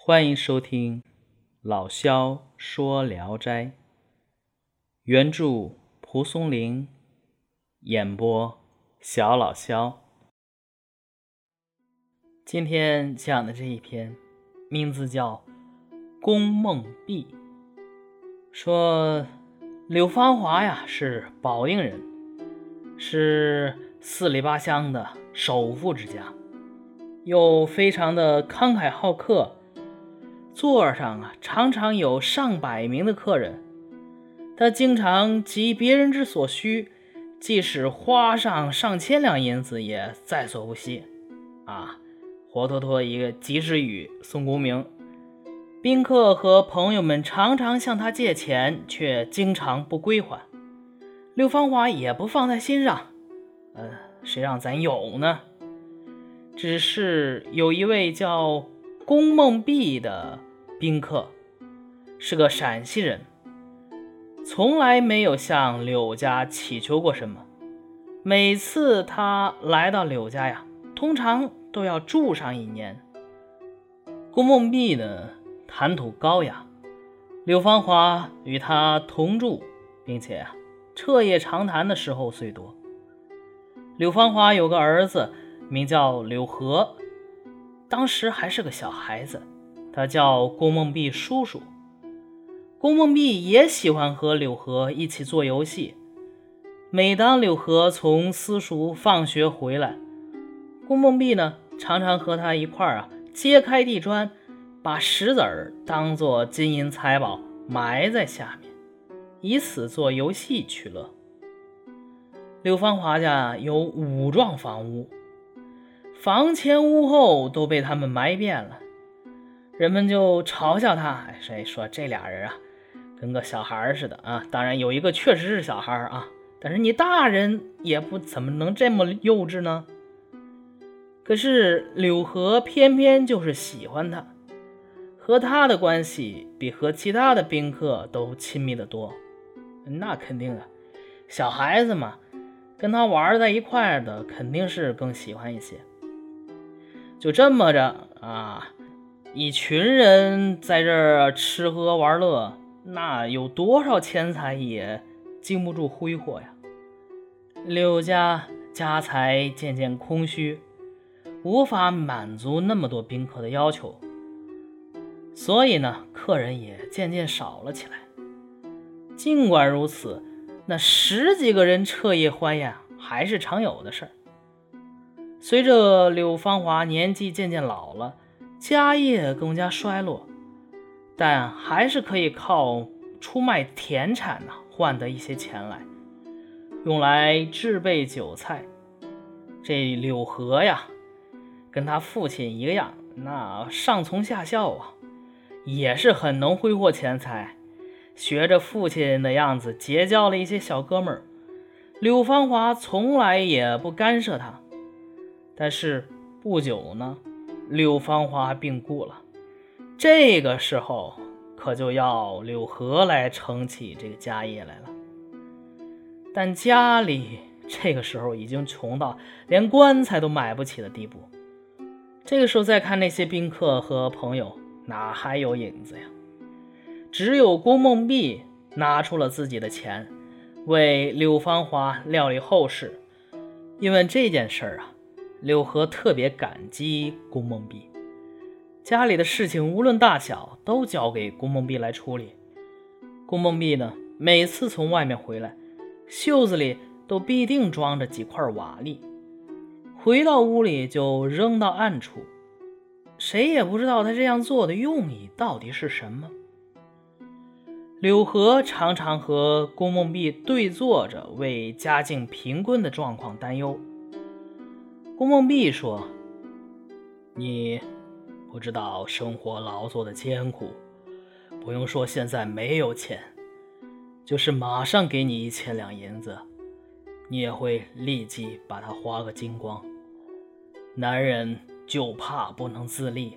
欢迎收听老萧说《聊斋》，原著蒲松龄，演播小老萧。今天讲的这一篇，名字叫《宫梦碧》，说柳芳华呀是保定人，是四里八乡的首富之家，又非常的慷慨好客。座上啊，常常有上百名的客人，他经常急别人之所需，即使花上上千两银子也在所不惜。啊，活脱脱一个及时雨宋公明。宾客和朋友们常常向他借钱，却经常不归还。刘芳华也不放在心上，呃，谁让咱有呢？只是有一位叫龚梦碧的。宾客是个陕西人，从来没有向柳家乞求过什么。每次他来到柳家呀，通常都要住上一年。顾梦碧呢，谈吐高雅，柳芳华与他同住，并且彻夜长谈的时候虽多。柳芳华有个儿子，名叫柳和，当时还是个小孩子。他叫宫梦碧叔叔，宫梦碧也喜欢和柳河一起做游戏。每当柳河从私塾放学回来，宫梦碧呢常常和他一块儿啊揭开地砖，把石子儿当做金银财宝埋在下面，以此做游戏取乐。柳芳华家有五幢房屋，房前屋后都被他们埋遍了。人们就嘲笑他，谁说这俩人啊，跟个小孩似的啊？当然有一个确实是小孩啊，但是你大人也不怎么能这么幼稚呢？可是柳河偏偏就是喜欢他，和他的关系比和其他的宾客都亲密的多。那肯定的，小孩子嘛，跟他玩在一块的肯定是更喜欢一些。就这么着啊。一群人在这儿吃喝玩乐，那有多少钱财也经不住挥霍呀。柳家家财渐渐空虚，无法满足那么多宾客的要求，所以呢，客人也渐渐少了起来。尽管如此，那十几个人彻夜欢宴还是常有的事儿。随着柳芳华年纪渐渐老了。家业更加衰落，但还是可以靠出卖田产呢换得一些钱来，用来制备酒菜。这柳河呀，跟他父亲一个样，那上从下效啊，也是很能挥霍钱财，学着父亲的样子结交了一些小哥们儿。柳芳华从来也不干涉他，但是不久呢。柳芳华病故了，这个时候可就要柳河来撑起这个家业来了。但家里这个时候已经穷到连棺材都买不起的地步。这个时候再看那些宾客和朋友，哪还有影子呀？只有郭梦碧拿出了自己的钱，为柳芳华料理后事。因为这件事儿啊。柳河特别感激宫梦碧，家里的事情无论大小都交给宫梦碧来处理。宫梦碧呢，每次从外面回来，袖子里都必定装着几块瓦砾，回到屋里就扔到暗处，谁也不知道他这样做的用意到底是什么。柳河常常和宫梦碧对坐着，为家境贫困的状况担忧。顾梦碧说：“你不知道生活劳作的艰苦，不用说现在没有钱，就是马上给你一千两银子，你也会立即把它花个精光。男人就怕不能自立，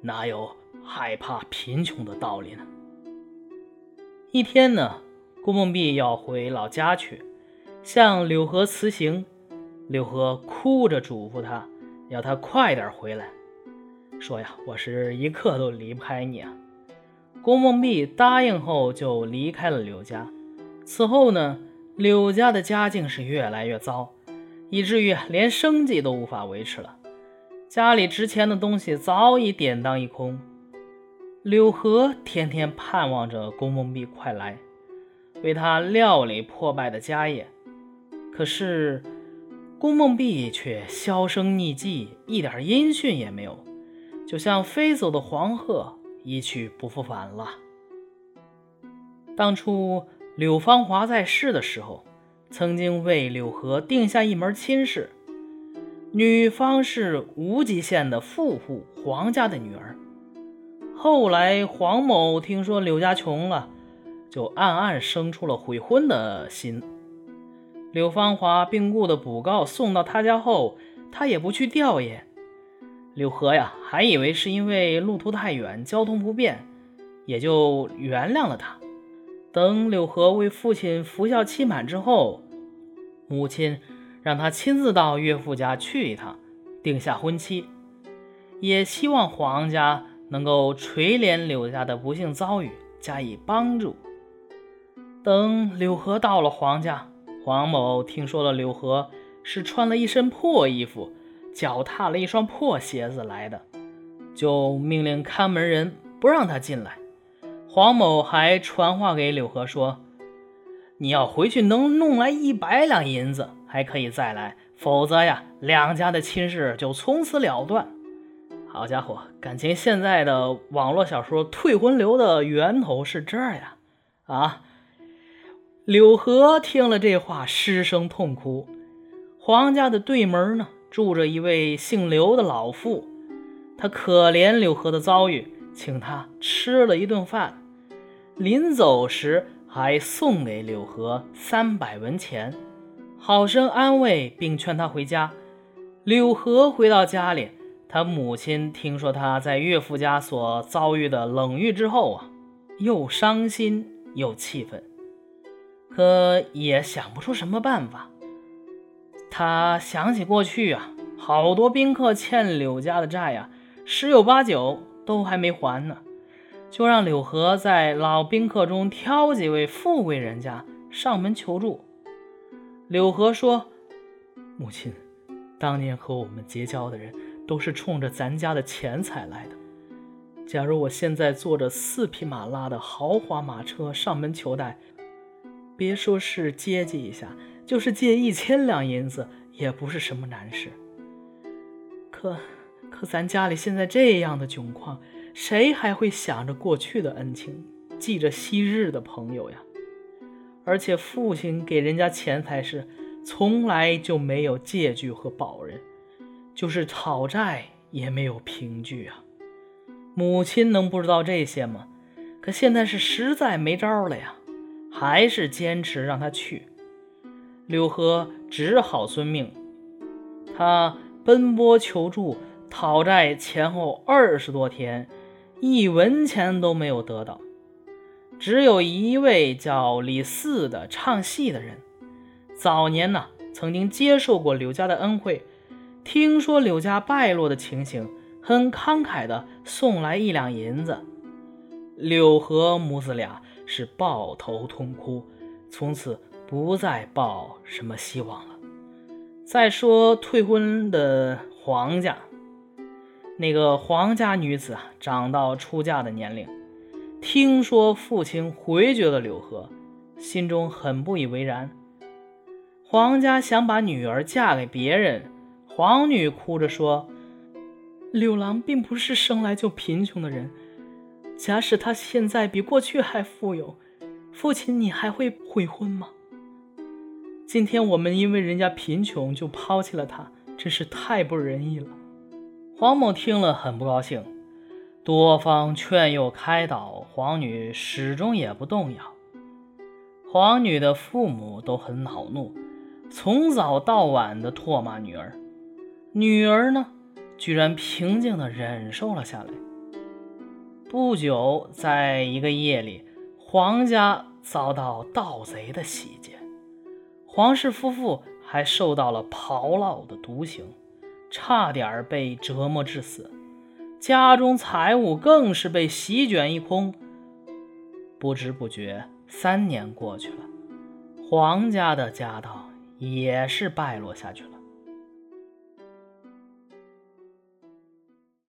哪有害怕贫穷的道理呢？”一天呢，顾梦碧要回老家去，向柳河辞行。柳河哭着嘱咐他，要他快点回来，说呀，我是一刻都离不开你啊。宫梦碧答应后就离开了柳家。此后呢，柳家的家境是越来越糟，以至于连生计都无法维持了。家里值钱的东西早已典当一空。柳河天天盼望着宫梦碧快来，为他料理破败的家业。可是宫梦碧却销声匿迹，一点音讯也没有，就像飞走的黄鹤，一去不复返了。当初柳芳华在世的时候，曾经为柳河定下一门亲事，女方是无极县的富户黄家的女儿。后来黄某听说柳家穷了，就暗暗生出了悔婚的心。柳芳华病故的补告送到他家后，他也不去吊唁。柳河呀，还以为是因为路途太远，交通不便，也就原谅了他。等柳河为父亲服孝期满之后，母亲让他亲自到岳父家去一趟，定下婚期，也希望黄家。能够垂怜柳家的不幸遭遇，加以帮助。等柳河到了黄家，黄某听说了柳河是穿了一身破衣服，脚踏了一双破鞋子来的，就命令看门人不让他进来。黄某还传话给柳河说：“你要回去能弄来一百两银子，还可以再来；否则呀，两家的亲事就从此了断。”好家伙，感情现在的网络小说退婚流的源头是这儿呀！啊，柳河听了这话，失声痛哭。黄家的对门呢，住着一位姓刘的老妇，他可怜柳河的遭遇，请他吃了一顿饭，临走时还送给柳河三百文钱，好生安慰，并劝他回家。柳河回到家里。他母亲听说他在岳父家所遭遇的冷遇之后啊，又伤心又气愤，可也想不出什么办法。他想起过去啊，好多宾客欠柳家的债呀，十有八九都还没还呢，就让柳河在老宾客中挑几位富贵人家上门求助。柳河说：“母亲，当年和我们结交的人。”都是冲着咱家的钱财来的。假如我现在坐着四匹马拉的豪华马车上门求贷，别说是接济一下，就是借一千两银子也不是什么难事。可可咱家里现在这样的窘况，谁还会想着过去的恩情，记着昔日的朋友呀？而且父亲给人家钱财时，从来就没有借据和保人。就是讨债也没有凭据啊！母亲能不知道这些吗？可现在是实在没招了呀，还是坚持让他去。柳河只好遵命。他奔波求助、讨债前后二十多天，一文钱都没有得到。只有一位叫李四的唱戏的人，早年呢曾经接受过柳家的恩惠。听说柳家败落的情形，很慷慨的送来一两银子。柳河母子俩是抱头痛哭，从此不再抱什么希望了。再说退婚的黄家，那个黄家女子啊，长到出嫁的年龄，听说父亲回绝了柳河，心中很不以为然。黄家想把女儿嫁给别人。黄女哭着说：“柳郎并不是生来就贫穷的人，假使他现在比过去还富有，父亲你还会悔婚吗？今天我们因为人家贫穷就抛弃了他，真是太不仁义了。”黄某听了很不高兴，多方劝诱开导，黄女始终也不动摇。黄女的父母都很恼怒，从早到晚的唾骂女儿。女儿呢，居然平静的忍受了下来。不久，在一个夜里，黄家遭到盗贼的袭击，黄氏夫妇还受到了炮烙的毒刑，差点被折磨致死。家中财物更是被席卷一空。不知不觉，三年过去了，皇家的家当也是败落下去了。